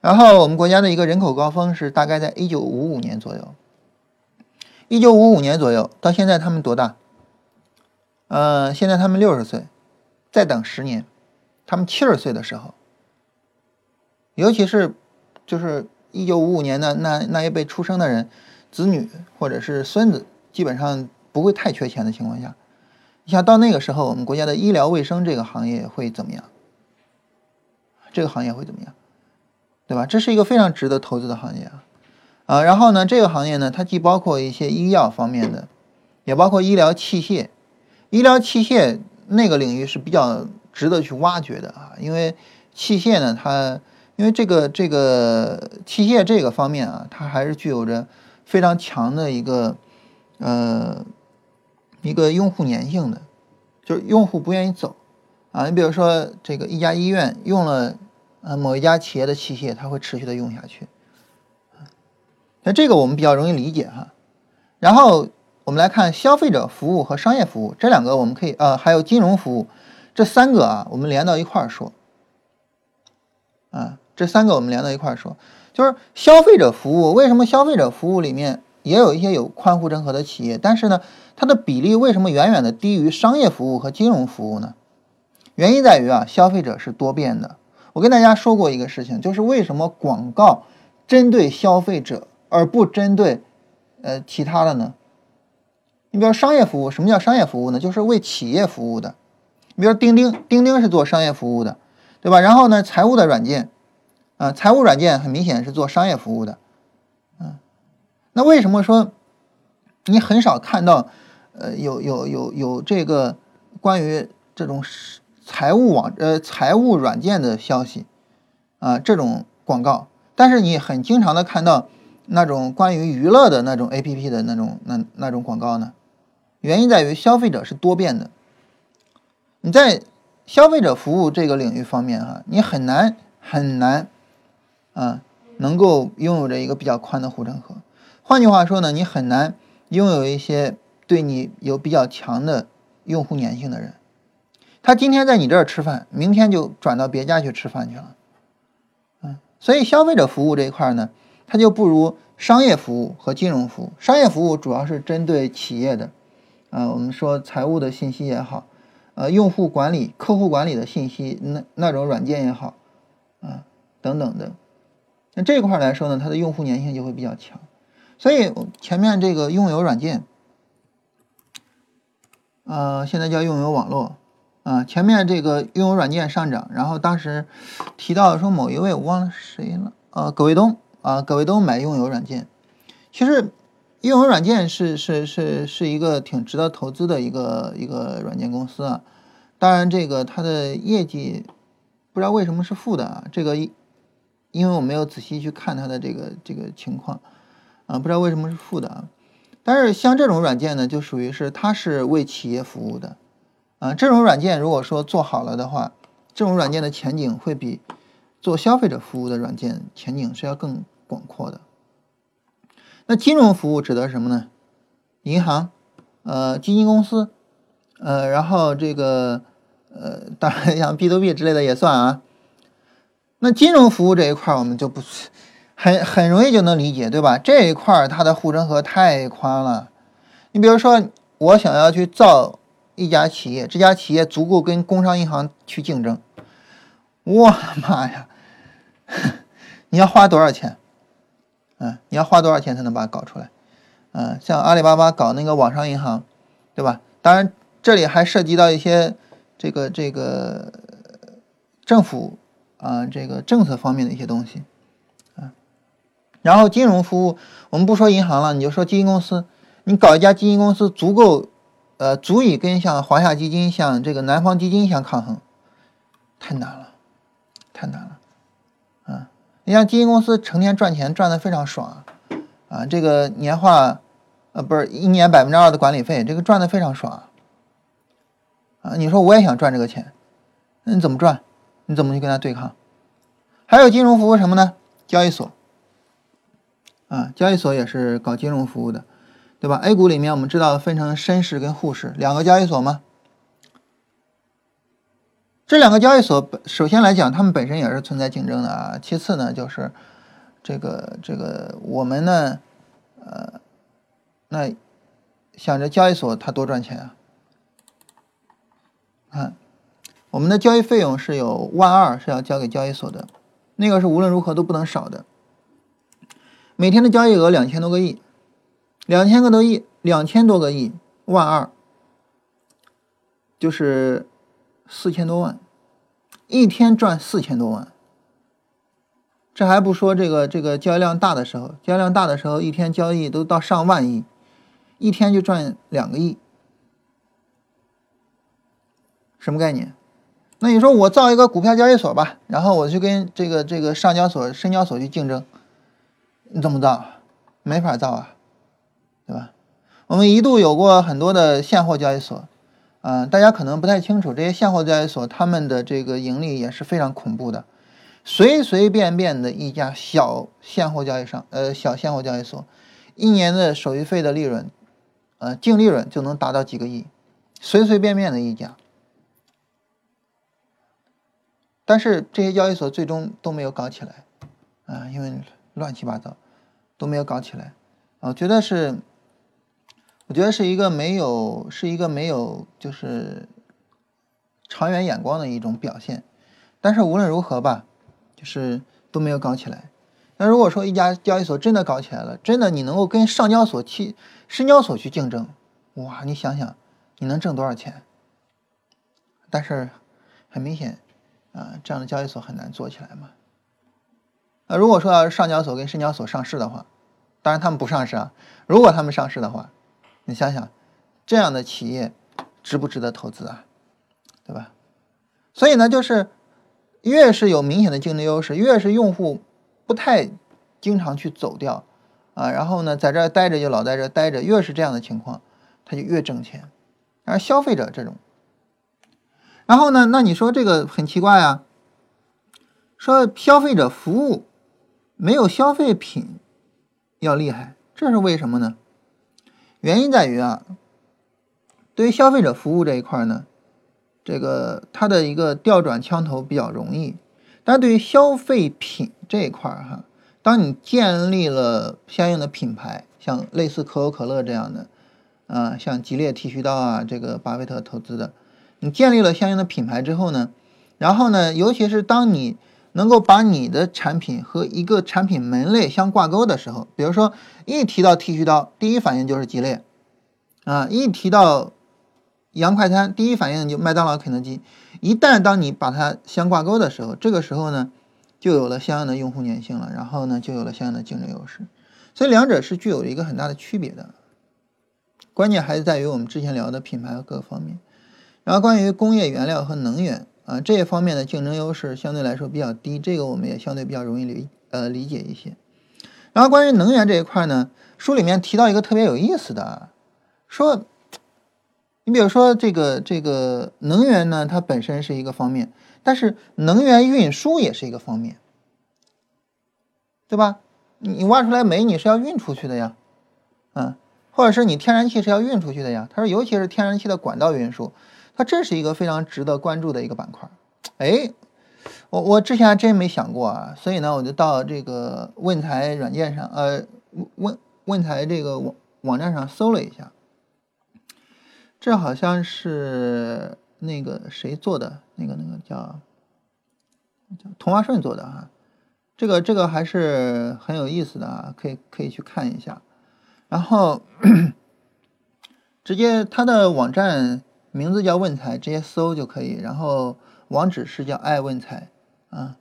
然后我们国家的一个人口高峰是大概在一九五五年左右，一九五五年左右到现在他们多大？呃，现在他们六十岁，再等十年，他们七十岁的时候，尤其是就是一九五五年的那那一辈出生的人，子女或者是孙子，基本上不会太缺钱的情况下。你想到那个时候，我们国家的医疗卫生这个行业会怎么样？这个行业会怎么样？对吧？这是一个非常值得投资的行业啊！啊，然后呢，这个行业呢，它既包括一些医药方面的，也包括医疗器械。医疗器械那个领域是比较值得去挖掘的啊，因为器械呢，它因为这个这个器械这个方面啊，它还是具有着非常强的一个呃。一个用户粘性的，就是用户不愿意走啊。你比如说，这个一家医院用了呃某一家企业的器械，它会持续的用下去。那这个我们比较容易理解哈。然后我们来看消费者服务和商业服务这两个，我们可以呃还有金融服务这三个啊，我们连到一块儿说啊。这三个我们连到一块儿说，就是消费者服务为什么消费者服务里面？也有一些有宽户整合的企业，但是呢，它的比例为什么远远的低于商业服务和金融服务呢？原因在于啊，消费者是多变的。我跟大家说过一个事情，就是为什么广告针对消费者而不针对呃其他的呢？你比如商业服务，什么叫商业服务呢？就是为企业服务的。你比如钉钉，钉钉是做商业服务的，对吧？然后呢，财务的软件啊，财务软件很明显是做商业服务的。嗯那为什么说你很少看到，呃，有有有有这个关于这种财务网呃财务软件的消息啊这种广告，但是你很经常的看到那种关于娱乐的那种 A P P 的那种那那种广告呢？原因在于消费者是多变的，你在消费者服务这个领域方面哈，你很难很难啊能够拥有着一个比较宽的护城河。换句话说呢，你很难拥有一些对你有比较强的用户粘性的人。他今天在你这儿吃饭，明天就转到别家去吃饭去了。嗯，所以消费者服务这一块呢，它就不如商业服务和金融服务。商业服务主要是针对企业的，啊，我们说财务的信息也好，呃，用户管理、客户管理的信息那那种软件也好，啊，等等的。那这一块来说呢，它的用户粘性就会比较强。所以前面这个用友软件，呃，现在叫用友网络，啊，前面这个用友软件上涨，然后当时提到说某一位我忘了谁了，呃，葛卫东啊，葛卫东买用友软件，其实用友软件是是是是一个挺值得投资的一个一个软件公司啊，当然这个它的业绩不知道为什么是负的啊，这个因为我没有仔细去看它的这个这个情况。啊，不知道为什么是负的啊，但是像这种软件呢，就属于是它是为企业服务的，啊，这种软件如果说做好了的话，这种软件的前景会比做消费者服务的软件前景是要更广阔的。那金融服务指的是什么呢？银行，呃，基金公司，呃，然后这个，呃，当然像 B to B 之类的也算啊。那金融服务这一块我们就不。很很容易就能理解，对吧？这一块它的护城河太宽了。你比如说，我想要去造一家企业，这家企业足够跟工商银行去竞争，我 <laughs> 妈呀！<laughs> 你要花多少钱？嗯，你要花多少钱才能把它搞出来？嗯，像阿里巴巴搞那个网商银行，对吧？当然，这里还涉及到一些这个这个政府啊这个政策方面的一些东西啊。然后金融服务，我们不说银行了，你就说基金公司，你搞一家基金公司足够呃足以跟像华夏基金、像这个南方基金相抗衡，太难了，太难了！你像基金公司成天赚钱，赚的非常爽啊，这个年化呃不是一年百分之二的管理费，这个赚的非常爽。啊，你说我也想赚这个钱，那你怎么赚？你怎么去跟他对抗？还有金融服务什么呢？交易所，啊，交易所也是搞金融服务的，对吧？A 股里面我们知道分成深市跟沪市两个交易所吗？这两个交易所本首先来讲，他们本身也是存在竞争的啊。其次呢，就是这个这个我们呢，呃，那想着交易所它多赚钱啊。看，我们的交易费用是有万二是要交给交易所的，那个是无论如何都不能少的。每天的交易额两千多个亿，两千个多亿，两千多个亿，万二就是四千多万，一天赚四千多万。这还不说这个这个交易量大的时候，交易量大的时候一天交易都到上万亿，一天就赚两个亿。什么概念？那你说我造一个股票交易所吧，然后我去跟这个这个上交所、深交所去竞争，你怎么造？没法造啊，对吧？我们一度有过很多的现货交易所，嗯，大家可能不太清楚，这些现货交易所他们的这个盈利也是非常恐怖的，随随便便的一家小现货交易商，呃，小现货交易所，一年的手续费的利润，呃，净利润就能达到几个亿，随随便便的一家。但是这些交易所最终都没有搞起来，啊，因为乱七八糟，都没有搞起来，啊，我觉得是，我觉得是一个没有，是一个没有，就是长远眼光的一种表现。但是无论如何吧，就是都没有搞起来。那如果说一家交易所真的搞起来了，真的你能够跟上交所去、深交所去竞争，哇，你想想你能挣多少钱？但是很明显。啊，这样的交易所很难做起来嘛。那如果说要是上交所跟深交所上市的话，当然他们不上市啊。如果他们上市的话，你想想，这样的企业值不值得投资啊？对吧？所以呢，就是越是有明显的竞争优势，越是用户不太经常去走掉啊，然后呢，在这待着就老在这待着，越是这样的情况，他就越挣钱。而消费者这种。然后呢？那你说这个很奇怪啊？说消费者服务没有消费品要厉害，这是为什么呢？原因在于啊，对于消费者服务这一块呢，这个它的一个调转枪头比较容易。但对于消费品这一块哈，当你建立了相应的品牌，像类似可口可乐这样的，啊，像吉列剃须刀啊，这个巴菲特投资的。你建立了相应的品牌之后呢，然后呢，尤其是当你能够把你的产品和一个产品门类相挂钩的时候，比如说一提到剃须刀，第一反应就是吉列，啊，一提到洋快餐，第一反应就麦当劳、肯德基。一旦当你把它相挂钩的时候，这个时候呢，就有了相应的用户粘性了，然后呢，就有了相应的竞争优势。所以两者是具有一个很大的区别的，关键还是在于我们之前聊的品牌和各个方面。然后关于工业原料和能源啊这一方面的竞争优势相对来说比较低，这个我们也相对比较容易理呃理解一些。然后关于能源这一块呢，书里面提到一个特别有意思的，说，你比如说这个这个能源呢，它本身是一个方面，但是能源运输也是一个方面，对吧？你挖出来煤你是要运出去的呀，嗯，或者是你天然气是要运出去的呀。他说，尤其是天然气的管道运输。它这是一个非常值得关注的一个板块，哎，我我之前还真没想过啊，所以呢，我就到这个问财软件上，呃，问问财这个网网站上搜了一下，这好像是那个谁做的，那个那个叫叫同花顺做的哈，这个这个还是很有意思的啊，可以可以去看一下，然后 <clears throat> 直接他的网站。名字叫问财，直接搜就可以。然后网址是叫爱问财啊。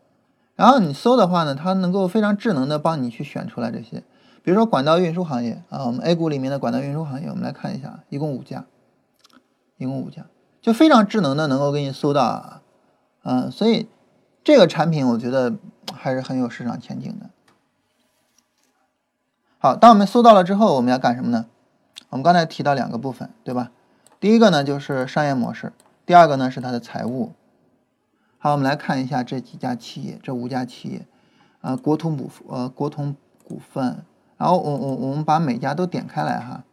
然后你搜的话呢，它能够非常智能的帮你去选出来这些。比如说管道运输行业啊，我们 A 股里面的管道运输行业，我们来看一下，一共五家，一共五家，就非常智能的能够给你搜到啊。嗯，所以这个产品我觉得还是很有市场前景的。好，当我们搜到了之后，我们要干什么呢？我们刚才提到两个部分，对吧？第一个呢就是商业模式，第二个呢是它的财务。好，我们来看一下这几家企业，这五家企业，啊，国统股呃国统股份，然后我我我们把每家都点开来哈，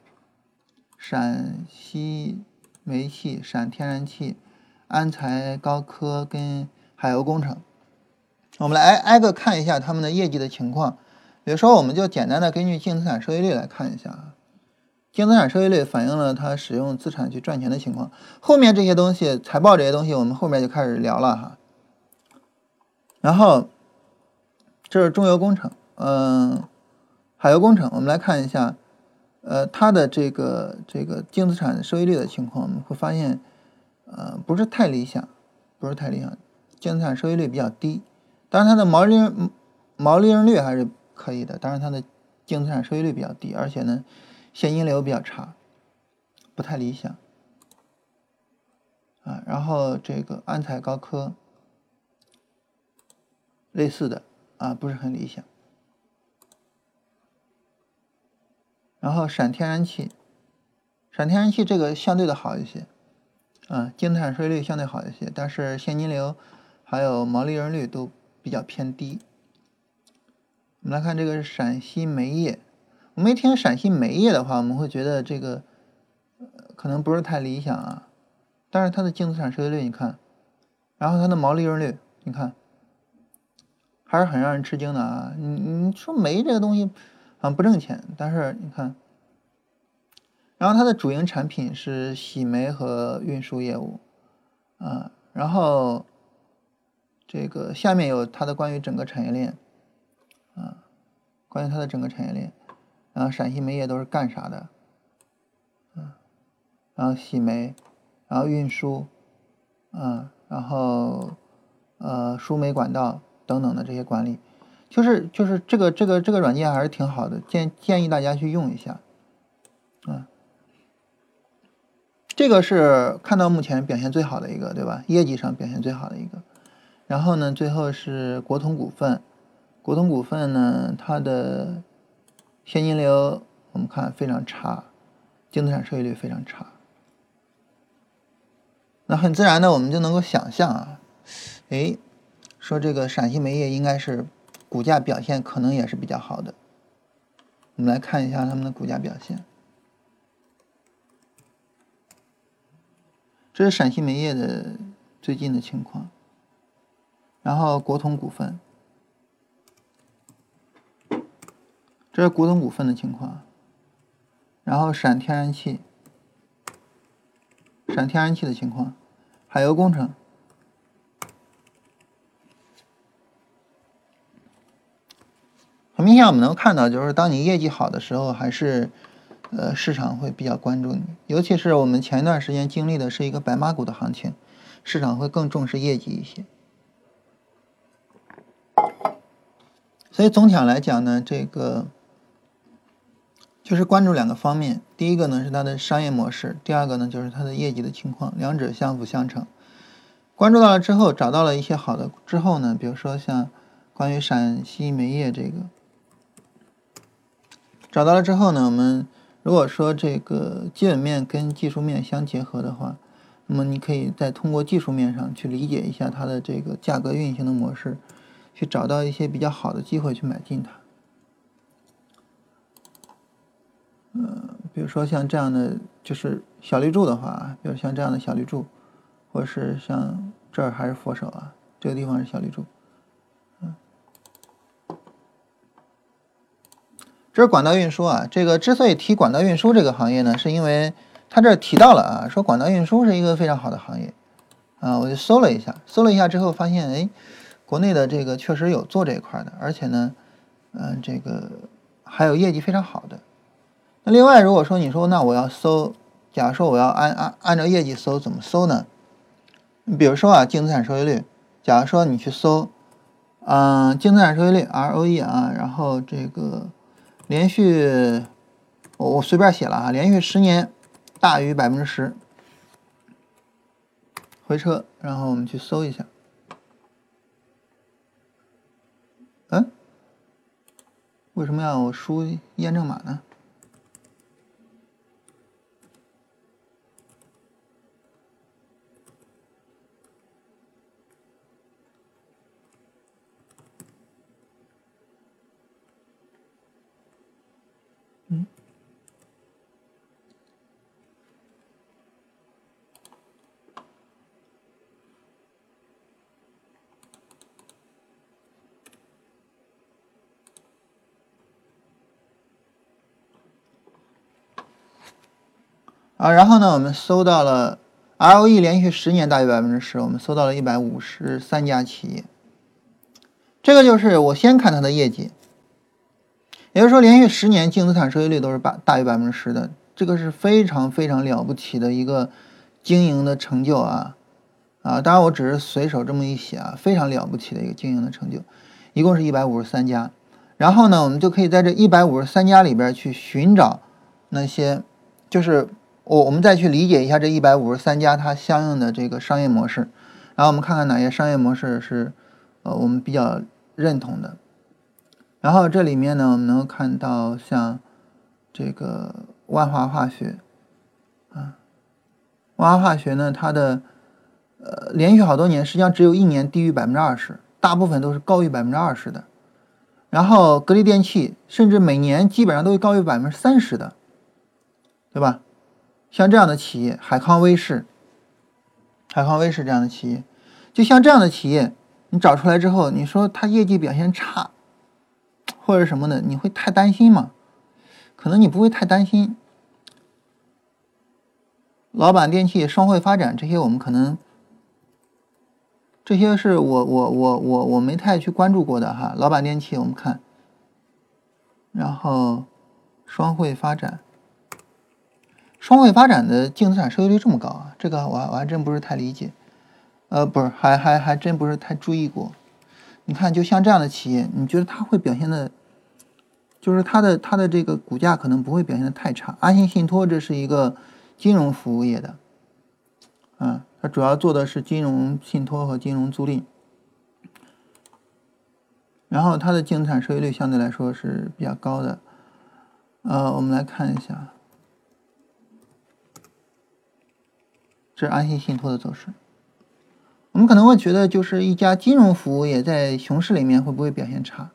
陕西煤气、陕天然气。安财高科跟海油工程，我们来挨挨个看一下他们的业绩的情况。比如说，我们就简单的根据净资产收益率来看一下啊。净资产收益率反映了它使用资产去赚钱的情况。后面这些东西，财报这些东西，我们后面就开始聊了哈。然后，这是中油工程，嗯，海油工程，我们来看一下，呃，它的这个这个净资产收益率的情况，我们会发现。呃，不是太理想，不是太理想，净资产收益率比较低，当然它的毛利毛利润率还是可以的，当然它的净资产收益率比较低，而且呢，现金流比较差，不太理想。啊，然后这个安财高科类似的啊，不是很理想。然后陕天然气，陕天然气这个相对的好一些。啊，净资产税率相对好一些，但是现金流还有毛利润率都比较偏低。我们来看这个是陕西煤业，我们一听陕西煤业的话，我们会觉得这个可能不是太理想啊。但是它的净资产收益率你看，然后它的毛利润率你看，还是很让人吃惊的啊。你你说煤这个东西好像不挣钱，但是你看。然后它的主营产品是洗煤和运输业务，啊，然后这个下面有它的关于整个产业链，啊，关于它的整个产业链，然后陕西煤业都是干啥的，嗯，然后洗煤，然后运输，嗯，然后呃输煤管道等等的这些管理，就是就是这个这个这个软件还是挺好的，建建议大家去用一下，嗯。这个是看到目前表现最好的一个，对吧？业绩上表现最好的一个。然后呢，最后是国统股份。国统股份呢，它的现金流我们看非常差，净资产收益率非常差。那很自然的，我们就能够想象啊，哎，说这个陕西煤业应该是股价表现可能也是比较好的。我们来看一下他们的股价表现。这是陕西煤业的最近的情况，然后国统股份，这是国统股份的情况，然后陕天然气，陕天然气的情况，海油工程，很明显我们能看到，就是当你业绩好的时候，还是。呃，市场会比较关注你，尤其是我们前一段时间经历的是一个白马股的行情，市场会更重视业绩一些。所以总体上来讲呢，这个就是关注两个方面，第一个呢是它的商业模式，第二个呢就是它的业绩的情况，两者相辅相成。关注到了之后，找到了一些好的之后呢，比如说像关于陕西煤业这个，找到了之后呢，我们。如果说这个基本面跟技术面相结合的话，那么你可以再通过技术面上去理解一下它的这个价格运行的模式，去找到一些比较好的机会去买进它。嗯，比如说像这样的就是小绿柱的话，比如像这样的小绿柱，或者是像这儿还是佛手啊，这个地方是小绿柱。嗯这是管道运输啊，这个之所以提管道运输这个行业呢，是因为他这提到了啊，说管道运输是一个非常好的行业啊，我就搜了一下，搜了一下之后发现，哎，国内的这个确实有做这一块的，而且呢，嗯，这个还有业绩非常好的。那另外，如果说你说那我要搜假如说我要按按按照业绩搜，怎么搜呢？比如说啊，净资产收益率，假如说你去搜，嗯，净资产收益率 ROE 啊，然后这个连续，我我随便写了啊，连续十年大于百分之十，回车，然后我们去搜一下，嗯，为什么要我输验证码呢？啊，然后呢，我们搜到了 ROE 连续十年大于百分之十，我们搜到了一百五十三家企业。这个就是我先看它的业绩，也就是说连续十年净资产收益率都是百大于百分之十的，这个是非常非常了不起的一个经营的成就啊啊！当然我只是随手这么一写啊，非常了不起的一个经营的成就，一共是一百五十三家。然后呢，我们就可以在这一百五十三家里边去寻找那些就是。我我们再去理解一下这一百五十三家它相应的这个商业模式，然后我们看看哪些商业模式是呃我们比较认同的。然后这里面呢，我们能够看到像这个万华化学啊，万华化学呢，它的呃连续好多年实际上只有一年低于百分之二十，大部分都是高于百分之二十的。然后格力电器甚至每年基本上都是高于百分之三十的，对吧？像这样的企业，海康威视、海康威视这样的企业，就像这样的企业，你找出来之后，你说它业绩表现差，或者什么的，你会太担心吗？可能你不会太担心。老板电器、双汇发展这些，我们可能这些是我我我我我没太去关注过的哈。老板电器我们看，然后双汇发展。双汇发展的净资产收益率这么高啊？这个我我还真不是太理解，呃，不是，还还还真不是太注意过。你看，就像这样的企业，你觉得它会表现的，就是它的它的这个股价可能不会表现的太差。安信信托这是一个金融服务业的，嗯，它主要做的是金融信托和金融租赁，然后它的净资产收益率相对来说是比较高的。呃，我们来看一下。这是安信信托的走势，我们可能会觉得，就是一家金融服务业在熊市里面会不会表现差？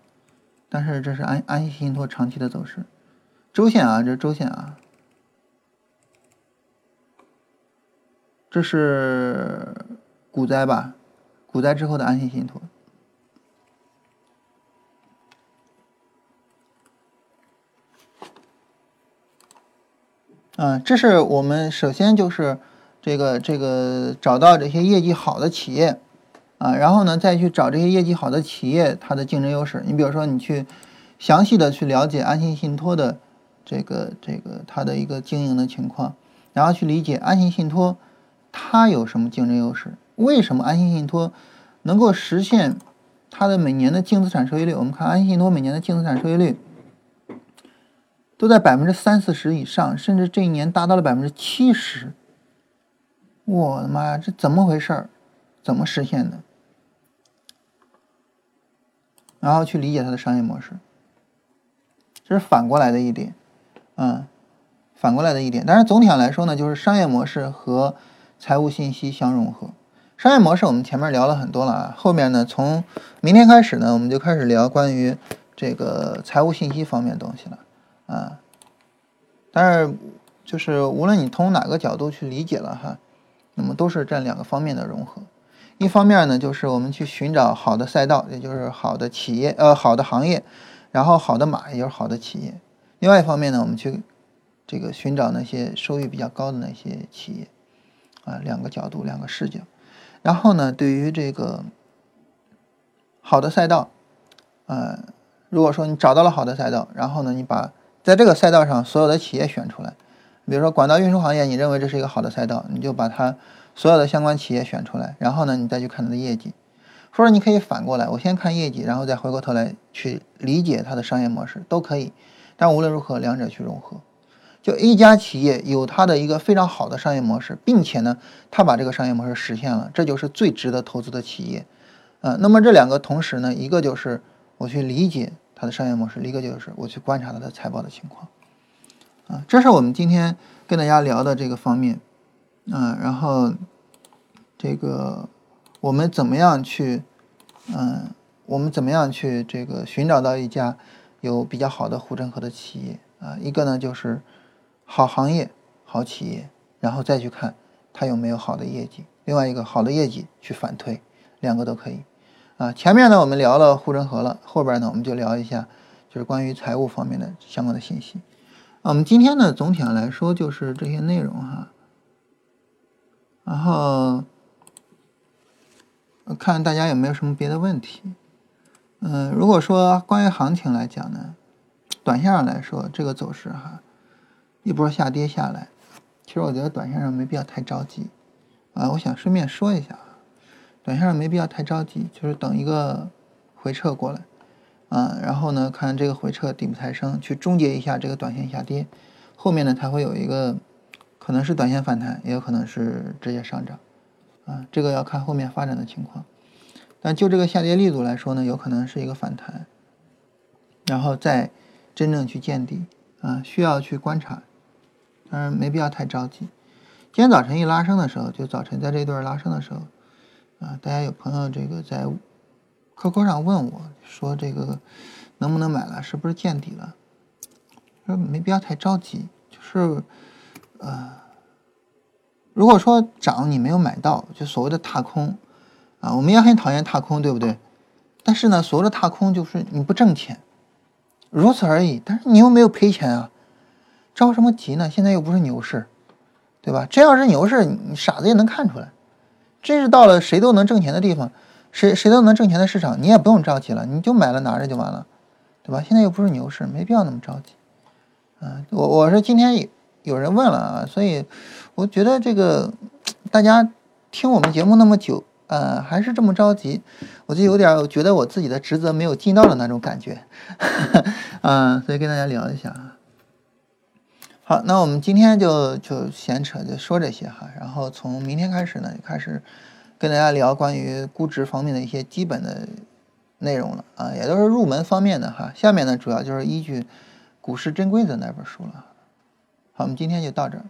但是这是安安信信托长期的走势，周线啊，这是周线啊，这是股灾吧？股灾之后的安信信托，嗯，这是我们首先就是。这个这个找到这些业绩好的企业，啊，然后呢再去找这些业绩好的企业它的竞争优势。你比如说，你去详细的去了解安信信托的这个这个它的一个经营的情况，然后去理解安信信托它有什么竞争优势，为什么安信信托能够实现它的每年的净资产收益率？我们看安信信托每年的净资产收益率都在百分之三四十以上，甚至这一年达到了百分之七十。我的妈呀，这怎么回事儿？怎么实现的？然后去理解它的商业模式，这是反过来的一点，嗯，反过来的一点。但是总体上来说呢，就是商业模式和财务信息相融合。商业模式我们前面聊了很多了啊，后面呢，从明天开始呢，我们就开始聊关于这个财务信息方面的东西了，啊，但是就是无论你从哪个角度去理解了哈。那么都是这两个方面的融合，一方面呢，就是我们去寻找好的赛道，也就是好的企业，呃，好的行业，然后好的马，也就是好的企业。另外一方面呢，我们去这个寻找那些收益比较高的那些企业，啊，两个角度，两个视角。然后呢，对于这个好的赛道，呃，如果说你找到了好的赛道，然后呢，你把在这个赛道上所有的企业选出来。比如说管道运输行业，你认为这是一个好的赛道，你就把它所有的相关企业选出来，然后呢，你再去看它的业绩。或者你可以反过来，我先看业绩，然后再回过头来去理解它的商业模式，都可以。但无论如何，两者去融合。就一家企业有它的一个非常好的商业模式，并且呢，它把这个商业模式实现了，这就是最值得投资的企业。啊，那么这两个同时呢，一个就是我去理解它的商业模式，一个就是我去观察它的财报的情况。啊，这是我们今天跟大家聊的这个方面。啊，然后这个我们怎么样去，嗯，我们怎么样去这个寻找到一家有比较好的护城河的企业？啊，一个呢就是好行业、好企业，然后再去看它有没有好的业绩。另外一个好的业绩去反推，两个都可以。啊，前面呢我们聊了护城河了，后边呢我们就聊一下就是关于财务方面的相关的信息。我们今天呢总体上来说就是这些内容哈。然后看大家有没有什么别的问题。嗯，如果说关于行情来讲呢，短线上来说这个走势哈，一波下跌下来，其实我觉得短线上没必要太着急。啊，我想顺便说一下啊，短线上没必要太着急，就是等一个回撤过来，啊，然后呢看这个回撤底部抬升，去终结一下这个短线下跌，后面呢它会有一个。可能是短线反弹，也有可能是直接上涨，啊，这个要看后面发展的情况。但就这个下跌力度来说呢，有可能是一个反弹，然后再真正去见底，啊，需要去观察，当然没必要太着急。今天早晨一拉升的时候，就早晨在这一段拉升的时候，啊，大家有朋友这个在 QQ 上问我说这个能不能买了，是不是见底了？说没必要太着急，就是。呃，如果说涨你没有买到，就所谓的踏空，啊，我们也很讨厌踏空，对不对？但是呢，所谓的踏空就是你不挣钱，如此而已。但是你又没有赔钱啊，着什么急呢？现在又不是牛市，对吧？这要是牛市，你傻子也能看出来。这是到了谁都能挣钱的地方，谁谁都能挣钱的市场，你也不用着急了，你就买了拿着就完了，对吧？现在又不是牛市，没必要那么着急。嗯，我我是今天。有人问了啊，所以我觉得这个大家听我们节目那么久，呃，还是这么着急，我就有点觉得我自己的职责没有尽到的那种感觉，<laughs> 嗯，所以跟大家聊一下啊。好，那我们今天就就闲扯就说这些哈，然后从明天开始呢，就开始跟大家聊关于估值方面的一些基本的内容了啊，也都是入门方面的哈。下面呢，主要就是依据《股市真规则》那本书了。好，我们今天就到这儿。